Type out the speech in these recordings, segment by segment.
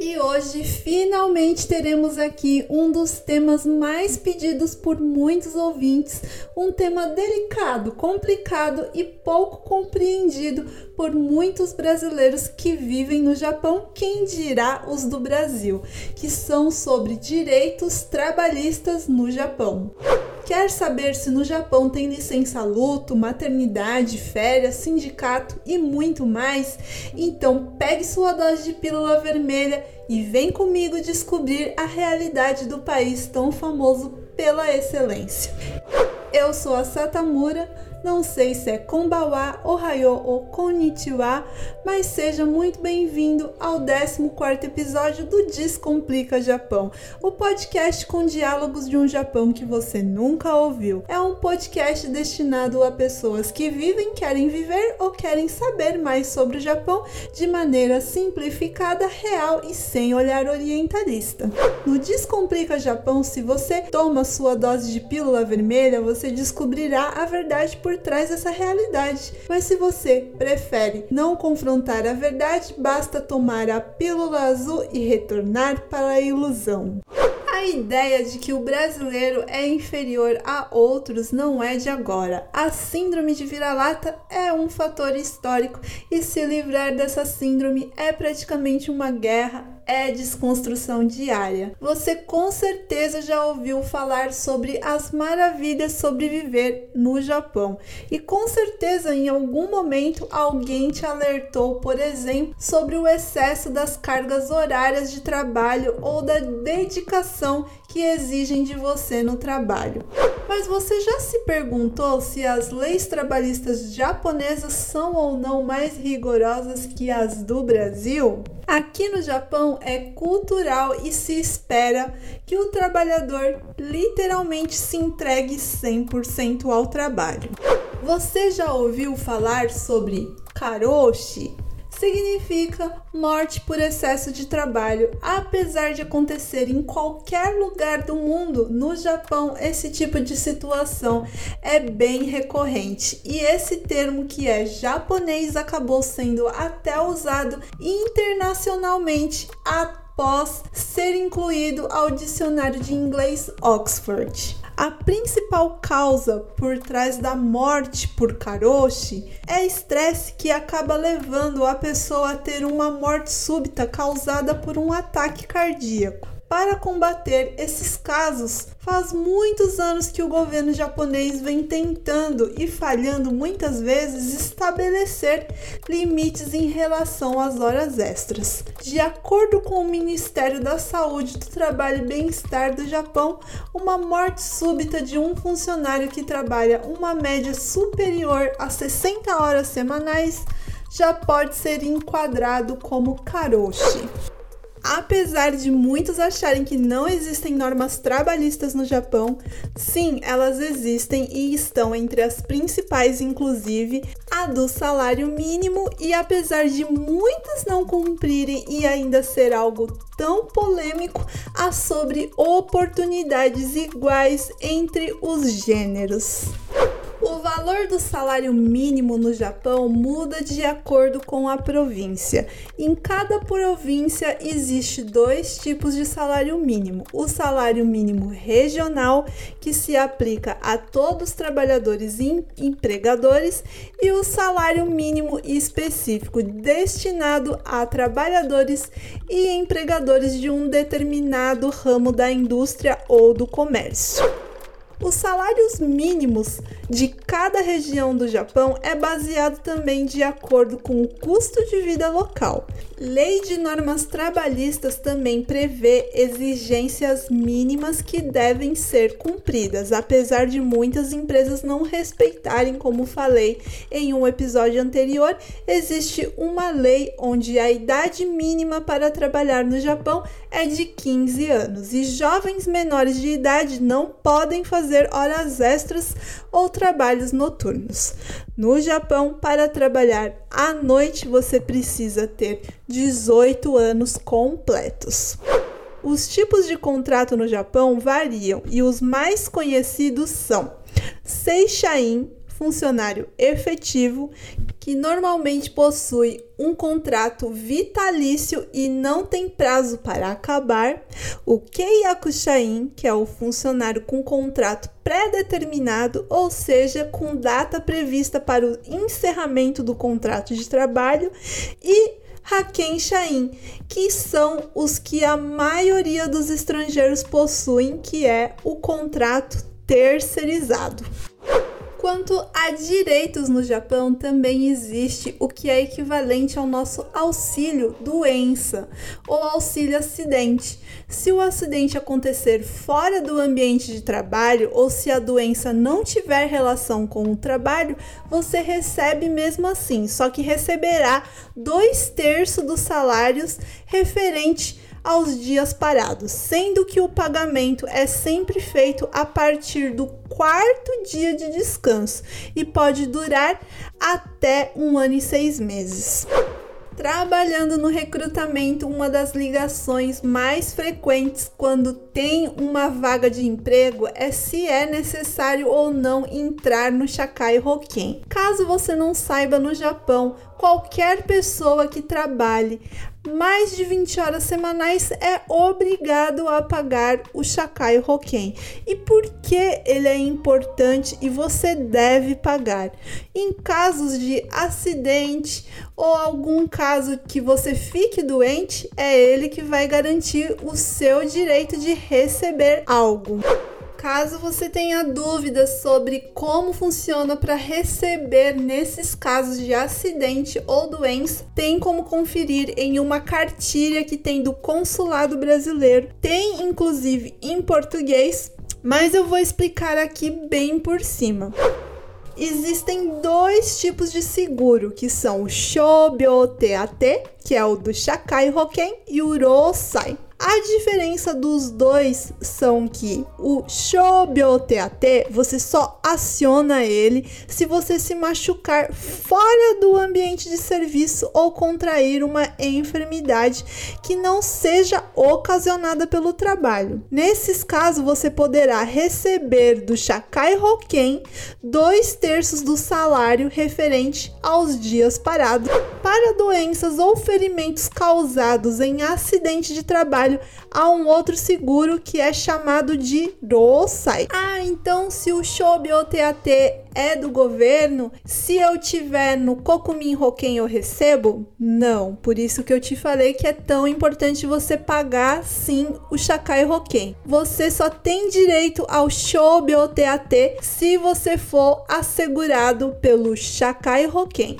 E hoje finalmente teremos aqui um dos temas mais pedidos por muitos ouvintes, um tema delicado, complicado e pouco compreendido por muitos brasileiros que vivem no Japão, quem dirá os do Brasil, que são sobre direitos trabalhistas no Japão. Quer saber se no Japão tem licença luto, maternidade, férias, sindicato e muito mais? Então pegue sua dose de pílula vermelha e vem comigo descobrir a realidade do país tão famoso pela excelência. Eu sou a Satamura não sei se é Konbawa, Ohayo ou Konnichiwa, mas seja muito bem-vindo ao 14 episódio do Descomplica Japão, o podcast com diálogos de um Japão que você nunca ouviu. É um podcast destinado a pessoas que vivem, querem viver ou querem saber mais sobre o Japão de maneira simplificada, real e sem olhar orientalista. No Descomplica Japão, se você toma sua dose de pílula vermelha, você descobrirá a verdade por por trás dessa realidade. Mas se você prefere não confrontar a verdade, basta tomar a pílula azul e retornar para a ilusão. A ideia de que o brasileiro é inferior a outros não é de agora. A síndrome de vira-lata é um fator histórico e se livrar dessa síndrome é praticamente uma guerra é desconstrução diária. Você com certeza já ouviu falar sobre as maravilhas sobre viver no Japão e com certeza em algum momento alguém te alertou, por exemplo, sobre o excesso das cargas horárias de trabalho ou da dedicação que exigem de você no trabalho. Mas você já se perguntou se as leis trabalhistas japonesas são ou não mais rigorosas que as do Brasil? Aqui no Japão é cultural e se espera que o trabalhador literalmente se entregue 100% ao trabalho. Você já ouviu falar sobre karoshi? Significa morte por excesso de trabalho. Apesar de acontecer em qualquer lugar do mundo, no Japão esse tipo de situação é bem recorrente. E esse termo que é japonês acabou sendo até usado internacionalmente após ser incluído ao dicionário de inglês Oxford. A principal causa por trás da morte por karoshi é estresse que acaba levando a pessoa a ter uma morte súbita causada por um ataque cardíaco. Para combater esses casos, faz muitos anos que o governo japonês vem tentando e falhando muitas vezes estabelecer limites em relação às horas extras. De acordo com o Ministério da Saúde, do Trabalho e Bem-Estar do Japão, uma morte súbita de um funcionário que trabalha uma média superior a 60 horas semanais já pode ser enquadrado como karoshi. Apesar de muitos acharem que não existem normas trabalhistas no Japão, sim, elas existem e estão entre as principais, inclusive a do salário mínimo, e apesar de muitas não cumprirem e ainda ser algo tão polêmico, há sobre oportunidades iguais entre os gêneros. O valor do salário mínimo no Japão muda de acordo com a província. Em cada província existe dois tipos de salário mínimo: o salário mínimo regional, que se aplica a todos os trabalhadores e empregadores, e o salário mínimo específico destinado a trabalhadores e empregadores de um determinado ramo da indústria ou do comércio. Os salários mínimos de cada região do Japão é baseado também de acordo com o custo de vida local. Lei de normas trabalhistas também prevê exigências mínimas que devem ser cumpridas, apesar de muitas empresas não respeitarem, como falei em um episódio anterior, existe uma lei onde a idade mínima para trabalhar no Japão é de 15 anos e jovens menores de idade não podem fazer horas extras ou trabalhos noturnos. No Japão, para trabalhar à noite, você precisa ter 18 anos completos. Os tipos de contrato no Japão variam e os mais conhecidos são Seishain, funcionário efetivo que normalmente possui um contrato vitalício e não tem prazo para acabar, o Keiyakushain, que é o funcionário com contrato pré-determinado, ou seja, com data prevista para o encerramento do contrato de trabalho, e Haken Shain, que são os que a maioria dos estrangeiros possuem, que é o contrato terceirizado. Quanto a direitos no Japão, também existe o que é equivalente ao nosso auxílio doença ou auxílio acidente. Se o acidente acontecer fora do ambiente de trabalho ou se a doença não tiver relação com o trabalho, você recebe mesmo assim, só que receberá dois terços dos salários referente aos dias parados, sendo que o pagamento é sempre feito a partir do quarto dia de descanso e pode durar até um ano e seis meses. Trabalhando no recrutamento, uma das ligações mais frequentes quando tem uma vaga de emprego é se é necessário ou não entrar no Shakai Hoken. Caso você não saiba, no Japão, qualquer pessoa que trabalhe mais de 20 horas semanais é obrigado a pagar o Shakai Hoken. E por que ele é importante e você deve pagar? Em casos de acidente ou algum caso que você fique doente, é ele que vai garantir o seu direito de receber algo. Caso você tenha dúvidas sobre como funciona para receber nesses casos de acidente ou doença, tem como conferir em uma cartilha que tem do consulado brasileiro. Tem inclusive em português, mas eu vou explicar aqui bem por cima. Existem dois tipos de seguro, que são o Shobyo-TAT, que é o do Shakai Hoken, e o Rosai. A diferença dos dois são que o Shobyo-TAT você só aciona ele se você se machucar fora do ambiente de serviço ou contrair uma enfermidade que não seja ocasionada pelo trabalho. Nesses casos, você poderá receber do Shakai Hoken dois terços do salário referente aos dias parados para doenças ou ferimentos causados em acidente de trabalho trabalho a um outro seguro que é chamado de ROSAI. Ah, então se o Shobi OTAT é do governo, se eu tiver no Kokumin Hoken eu recebo? Não, por isso que eu te falei que é tão importante você pagar sim o Shakai Hoken. Você só tem direito ao Shobi OTAT se você for assegurado pelo Shakai Hoken.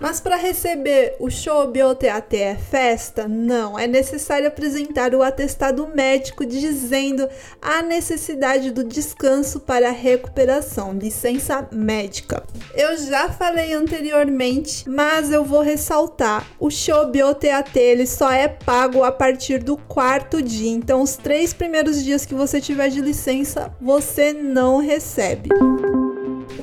Mas para receber o show BioTAT é festa? Não, é necessário apresentar o atestado médico dizendo a necessidade do descanso para recuperação, licença médica. Eu já falei anteriormente, mas eu vou ressaltar: o show BioTAT ele só é pago a partir do quarto dia, então os três primeiros dias que você tiver de licença, você não recebe.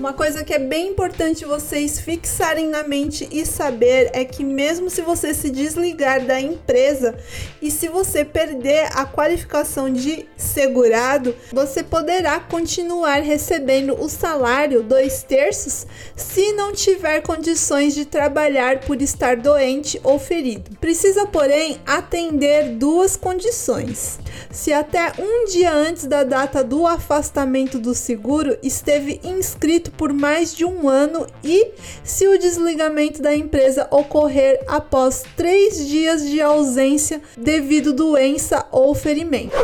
Uma coisa que é bem importante vocês fixarem na mente e saber é que mesmo se você se desligar da empresa e se você perder a qualificação de segurado, você poderá continuar recebendo o salário dois terços se não tiver condições de trabalhar por estar doente ou ferido. Precisa, porém, atender duas condições. Se até um dia antes da data do afastamento do seguro esteve inscrito por mais de um ano e se o desligamento da empresa ocorrer após três dias de ausência devido doença ou ferimento.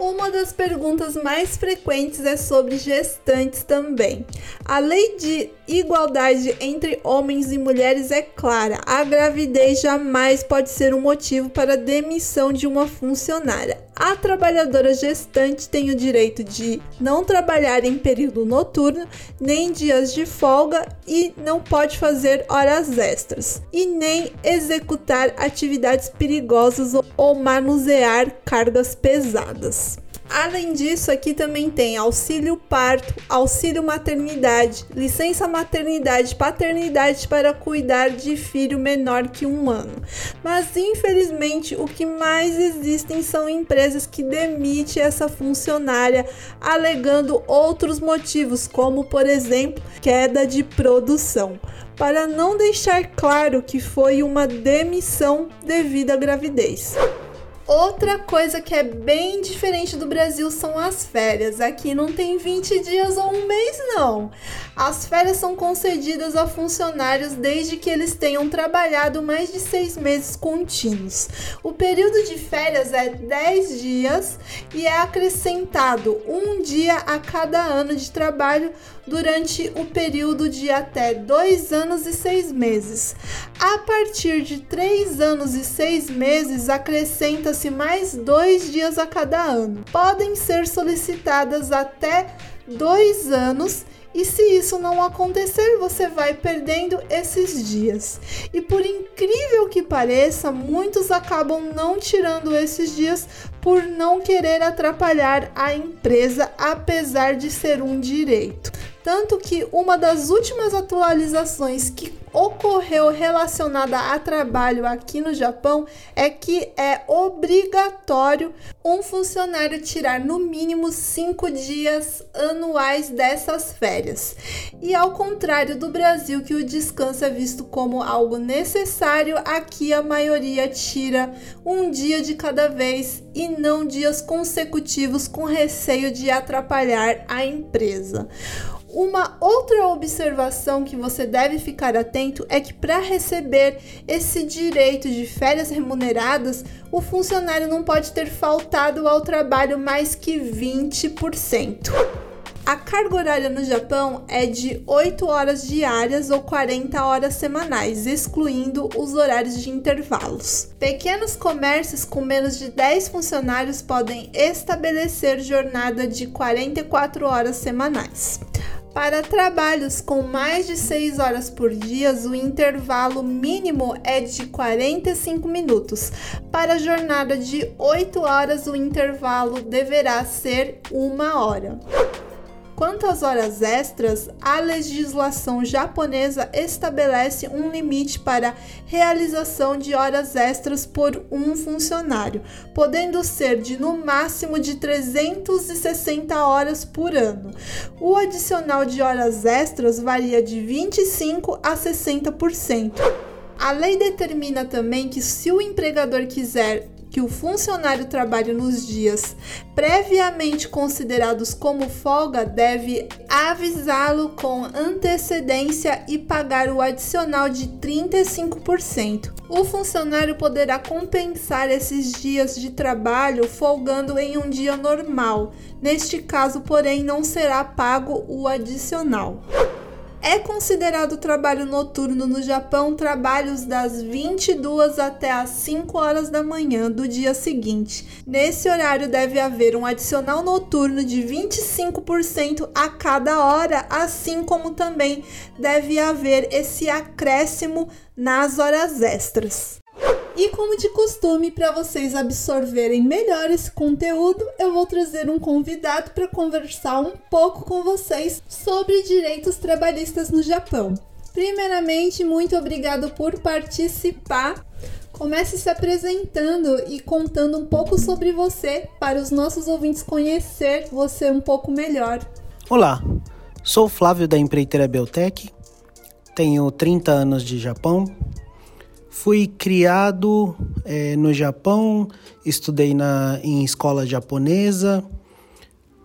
Uma das perguntas mais frequentes é sobre gestantes também. A lei de igualdade entre homens e mulheres é clara. A gravidez jamais pode ser um motivo para demissão de uma funcionária. A trabalhadora gestante tem o direito de não trabalhar em período noturno, nem dias de folga e não pode fazer horas extras, e nem executar atividades perigosas ou manusear cargas pesadas. Além disso, aqui também tem auxílio parto, auxílio maternidade, licença maternidade, paternidade para cuidar de filho menor que um ano. Mas infelizmente, o que mais existem são empresas que demitem essa funcionária alegando outros motivos, como por exemplo, queda de produção para não deixar claro que foi uma demissão devido à gravidez. Outra coisa que é bem diferente do Brasil são as férias. Aqui não tem 20 dias ou um mês, não. As férias são concedidas a funcionários desde que eles tenham trabalhado mais de seis meses contínuos. O período de férias é 10 dias e é acrescentado um dia a cada ano de trabalho durante o período de até dois anos e seis meses. A partir de três anos e seis meses, mais dois dias a cada ano. Podem ser solicitadas até dois anos e se isso não acontecer, você vai perdendo esses dias. E por incrível que pareça, muitos acabam não tirando esses dias por não querer atrapalhar a empresa, apesar de ser um direito. Tanto que uma das últimas atualizações que ocorreu relacionada a trabalho aqui no Japão é que é obrigatório um funcionário tirar no mínimo cinco dias anuais dessas férias. E ao contrário do Brasil, que o descanso é visto como algo necessário, aqui a maioria tira um dia de cada vez e não dias consecutivos com receio de atrapalhar a empresa. Uma outra observação que você deve ficar atento é que para receber esse direito de férias remuneradas, o funcionário não pode ter faltado ao trabalho mais que 20%. A carga horária no Japão é de 8 horas diárias ou 40 horas semanais, excluindo os horários de intervalos. Pequenos comércios com menos de 10 funcionários podem estabelecer jornada de 44 horas semanais. Para trabalhos com mais de 6 horas por dia, o intervalo mínimo é de 45 minutos. Para jornada de 8 horas, o intervalo deverá ser 1 hora. Quanto às horas extras, a legislação japonesa estabelece um limite para realização de horas extras por um funcionário, podendo ser de no máximo de 360 horas por ano. O adicional de horas extras varia de 25 a 60%. A lei determina também que, se o empregador quiser que o funcionário trabalhe nos dias previamente considerados como folga, deve avisá-lo com antecedência e pagar o adicional de 35%. O funcionário poderá compensar esses dias de trabalho folgando em um dia normal. Neste caso, porém, não será pago o adicional. É considerado trabalho noturno no Japão trabalhos das 22 até as 5 horas da manhã do dia seguinte. Nesse horário deve haver um adicional noturno de 25% a cada hora, assim como também deve haver esse acréscimo nas horas extras. E como de costume, para vocês absorverem melhor esse conteúdo, eu vou trazer um convidado para conversar um pouco com vocês sobre direitos trabalhistas no Japão. Primeiramente, muito obrigado por participar. Comece se apresentando e contando um pouco sobre você para os nossos ouvintes conhecer você um pouco melhor. Olá, sou Flávio da empreiteira Beltec, tenho 30 anos de Japão, Fui criado é, no Japão, estudei na, em escola japonesa.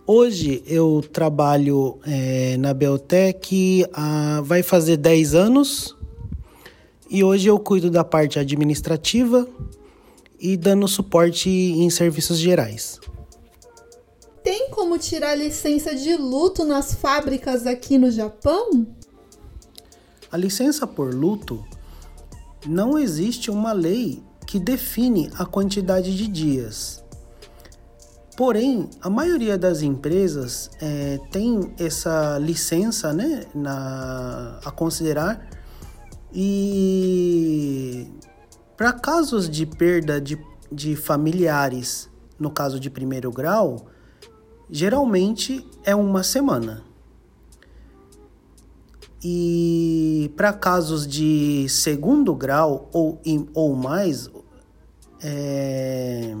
Hoje eu trabalho é, na Beltec há, vai fazer 10 anos e hoje eu cuido da parte administrativa e dando suporte em serviços gerais. Tem como tirar licença de luto nas fábricas aqui no Japão? A licença por luto não existe uma lei que define a quantidade de dias. Porém, a maioria das empresas é, tem essa licença né, na, a considerar e para casos de perda de, de familiares, no caso de primeiro grau, geralmente é uma semana. E para casos de segundo grau ou, ou mais, é,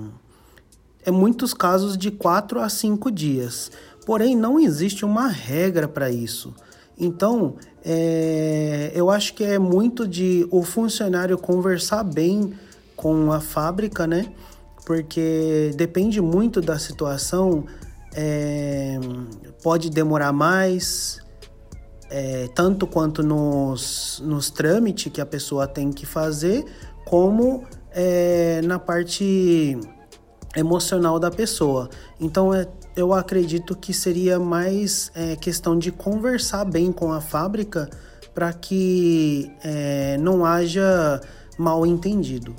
é muitos casos de 4 a 5 dias. Porém, não existe uma regra para isso. Então, é, eu acho que é muito de o funcionário conversar bem com a fábrica, né? Porque depende muito da situação, é, pode demorar mais, é, tanto quanto nos, nos trâmites que a pessoa tem que fazer, como é, na parte emocional da pessoa. Então, é, eu acredito que seria mais é, questão de conversar bem com a fábrica para que é, não haja mal entendido.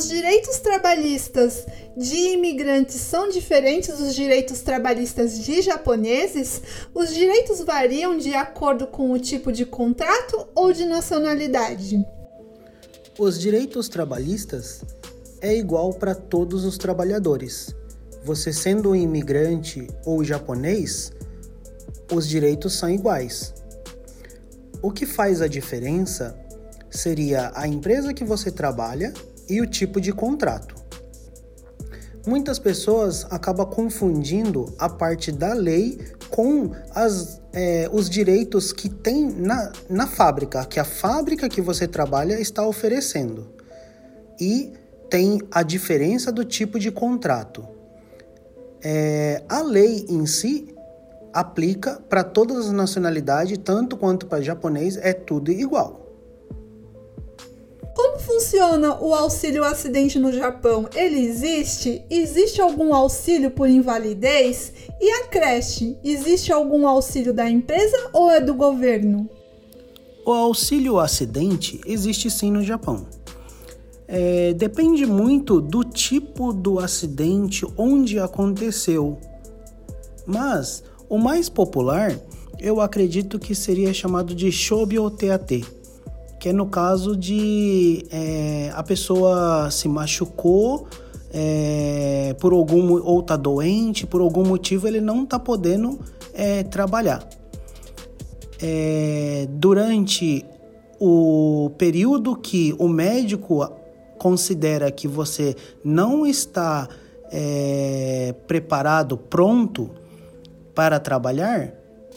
Os direitos trabalhistas de imigrantes são diferentes dos direitos trabalhistas de japoneses? Os direitos variam de acordo com o tipo de contrato ou de nacionalidade? Os direitos trabalhistas é igual para todos os trabalhadores. Você sendo imigrante ou japonês, os direitos são iguais. O que faz a diferença seria a empresa que você trabalha e o tipo de contrato. Muitas pessoas acabam confundindo a parte da lei com as, é, os direitos que tem na, na fábrica, que a fábrica que você trabalha está oferecendo. E tem a diferença do tipo de contrato. É, a lei em si aplica para todas as nacionalidades, tanto quanto para japonês, é tudo igual. Como funciona o auxílio acidente no Japão? Ele existe? Existe algum auxílio por invalidez? E a creche? Existe algum auxílio da empresa ou é do governo? O auxílio acidente existe sim no Japão. É, depende muito do tipo do acidente, onde aconteceu. Mas o mais popular eu acredito que seria chamado de Shobi ou TAT que é no caso de é, a pessoa se machucou é, por algum ou tá doente, por algum motivo ele não tá podendo é, trabalhar. Durante o período que o médico considera que você não está preparado, pronto para trabalhar,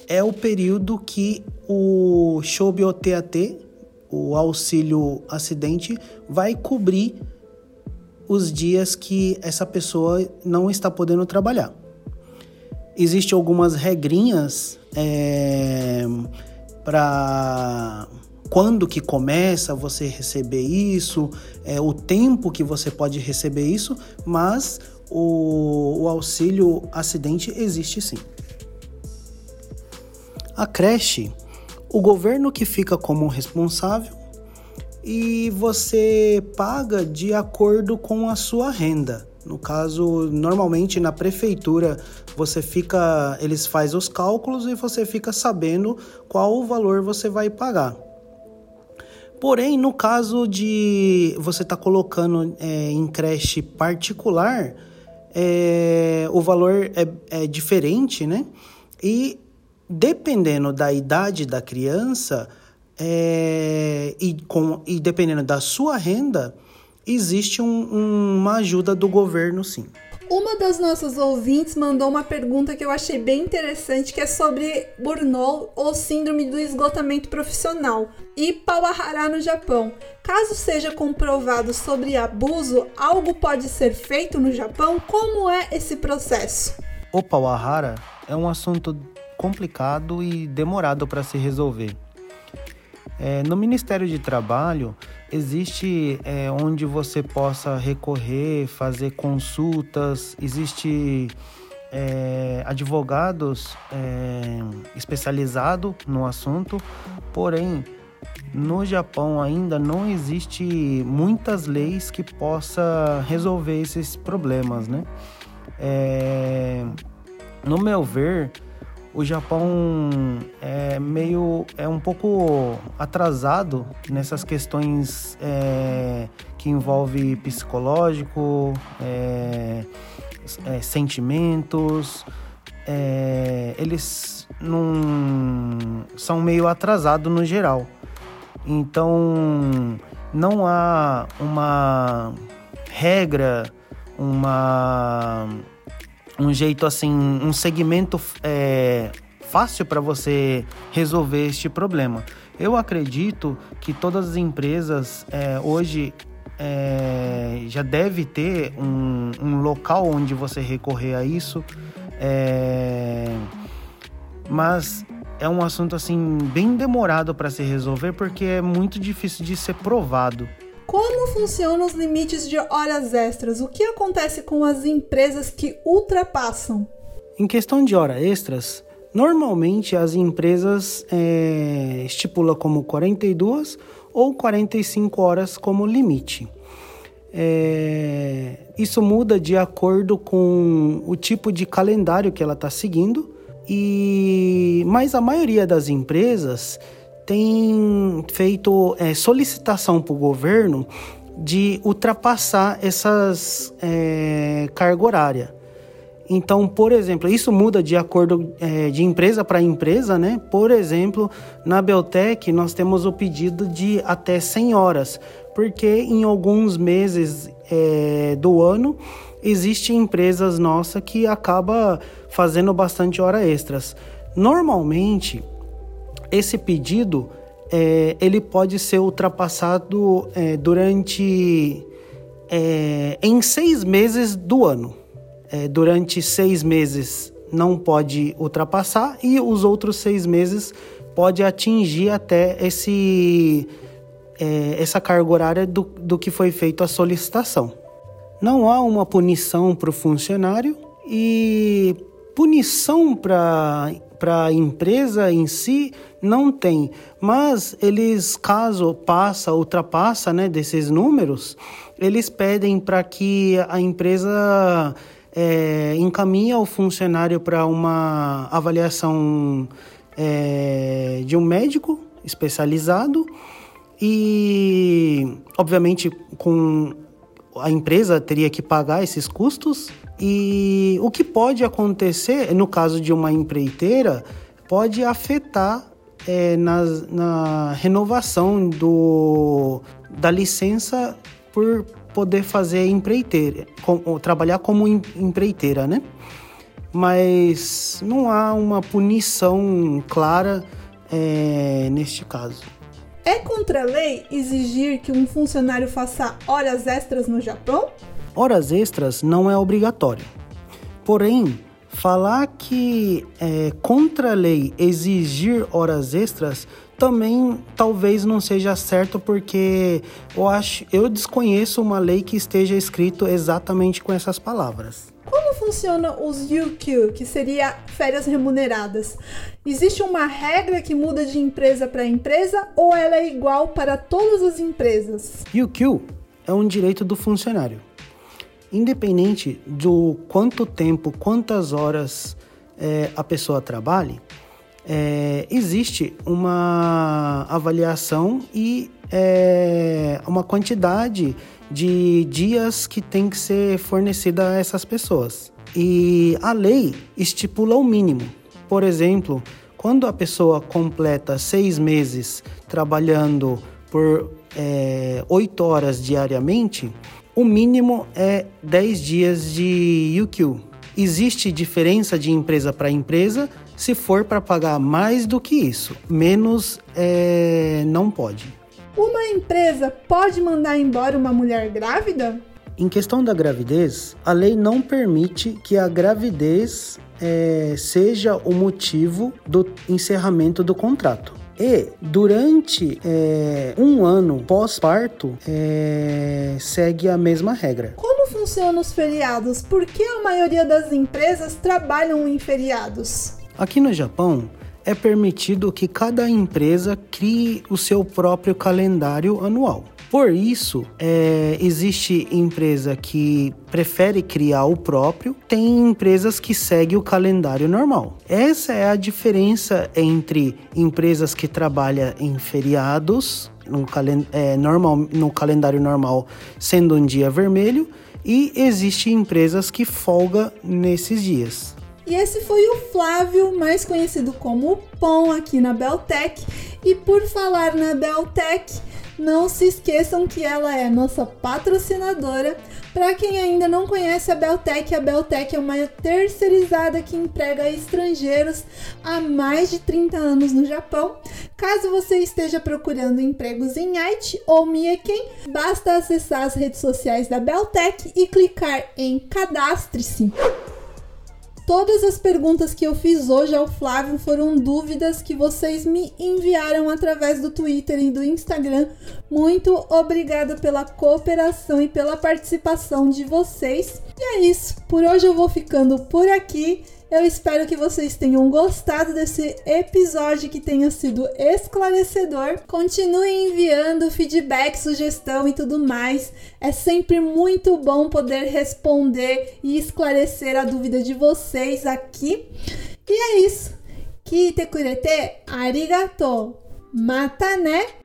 é o período que o TAT o auxílio acidente vai cobrir os dias que essa pessoa não está podendo trabalhar. Existem algumas regrinhas é, para quando que começa você receber isso, é, o tempo que você pode receber isso, mas o, o auxílio acidente existe sim. A creche o governo que fica como responsável e você paga de acordo com a sua renda. No caso, normalmente na prefeitura você fica, eles fazem os cálculos e você fica sabendo qual o valor você vai pagar. Porém, no caso de você estar tá colocando é, em creche particular, é, o valor é, é diferente, né? E dependendo da idade da criança é, e, com, e dependendo da sua renda, existe um, uma ajuda do governo, sim. Uma das nossas ouvintes mandou uma pergunta que eu achei bem interessante, que é sobre burnout ou síndrome do esgotamento profissional e pawahara no Japão. Caso seja comprovado sobre abuso, algo pode ser feito no Japão? Como é esse processo? O pawahara é um assunto complicado e demorado para se resolver. É, no Ministério de Trabalho existe é, onde você possa recorrer, fazer consultas, existe é, advogados é, especializados no assunto, porém no Japão ainda não existe muitas leis que possa resolver esses problemas, né? É, no meu ver, o Japão é meio é um pouco atrasado nessas questões é, que envolve psicológico, é, é, sentimentos, é, eles não são meio atrasados no geral. Então não há uma regra, uma um jeito assim, um segmento é, fácil para você resolver este problema. Eu acredito que todas as empresas é, hoje é, já deve ter um, um, local onde você recorrer a isso, é, mas é um assunto assim bem demorado para se resolver porque é muito difícil de ser provado. Como funcionam os limites de horas extras? O que acontece com as empresas que ultrapassam? Em questão de horas extras, normalmente as empresas é, estipulam como 42 ou 45 horas como limite. É, isso muda de acordo com o tipo de calendário que ela está seguindo, e mas a maioria das empresas tem feito é, solicitação para o governo de ultrapassar essas é, carga horária. Então, por exemplo, isso muda de acordo é, de empresa para empresa, né? Por exemplo, na Beltec nós temos o pedido de até 100 horas, porque em alguns meses é, do ano existem empresas nossas que acaba fazendo bastante hora extras. Normalmente, esse pedido é, ele pode ser ultrapassado é, durante é, em seis meses do ano. É, durante seis meses não pode ultrapassar e os outros seis meses pode atingir até esse é, essa carga horária do, do que foi feito a solicitação. Não há uma punição para o funcionário e punição para para a empresa em si não tem, mas eles caso passa, ultrapassa, né, desses números, eles pedem para que a empresa é, encaminhe o funcionário para uma avaliação é, de um médico especializado e, obviamente, com a empresa teria que pagar esses custos e o que pode acontecer, no caso de uma empreiteira, pode afetar é, na, na renovação do, da licença por poder fazer empreiteira, com, trabalhar como empreiteira, né? Mas não há uma punição clara é, neste caso. É contra a lei exigir que um funcionário faça horas extras no Japão? Horas extras não é obrigatório. Porém, falar que é contra a lei exigir horas extras também talvez não seja certo porque eu acho eu desconheço uma lei que esteja escrito exatamente com essas palavras. Como funciona os UQ, que seria férias remuneradas? Existe uma regra que muda de empresa para empresa ou ela é igual para todas as empresas? UQ é um direito do funcionário independente do quanto tempo, quantas horas é, a pessoa trabalhe, é, existe uma avaliação e é, uma quantidade de dias que tem que ser fornecida a essas pessoas. E a lei estipula o mínimo. Por exemplo, quando a pessoa completa seis meses trabalhando por é, oito horas diariamente, o mínimo é 10 dias de UQ. Existe diferença de empresa para empresa se for para pagar mais do que isso. Menos é, não pode. Uma empresa pode mandar embora uma mulher grávida? Em questão da gravidez, a lei não permite que a gravidez é, seja o motivo do encerramento do contrato. E durante é, um ano pós-parto, é, segue a mesma regra. Como funcionam os feriados? Por que a maioria das empresas trabalham em feriados? Aqui no Japão, é permitido que cada empresa crie o seu próprio calendário anual. Por isso, é, existe empresa que prefere criar o próprio, tem empresas que seguem o calendário normal. Essa é a diferença entre empresas que trabalham em feriados, no, calen é, normal, no calendário normal, sendo um dia vermelho, e existe empresas que folga nesses dias. E esse foi o Flávio, mais conhecido como Pom aqui na Beltec. E por falar na Beltec, não se esqueçam que ela é nossa patrocinadora. Para quem ainda não conhece a Beltec, a Beltec é uma terceirizada que emprega estrangeiros há mais de 30 anos no Japão. Caso você esteja procurando empregos em Aichi ou Mieken, basta acessar as redes sociais da Beltec e clicar em Cadastre-se. Todas as perguntas que eu fiz hoje ao Flávio foram dúvidas que vocês me enviaram através do Twitter e do Instagram. Muito obrigada pela cooperação e pela participação de vocês. E é isso. Por hoje eu vou ficando por aqui. Eu espero que vocês tenham gostado desse episódio que tenha sido esclarecedor. Continue enviando feedback, sugestão e tudo mais. É sempre muito bom poder responder e esclarecer a dúvida de vocês aqui. E é isso. Kite kurete arigato. Mata né?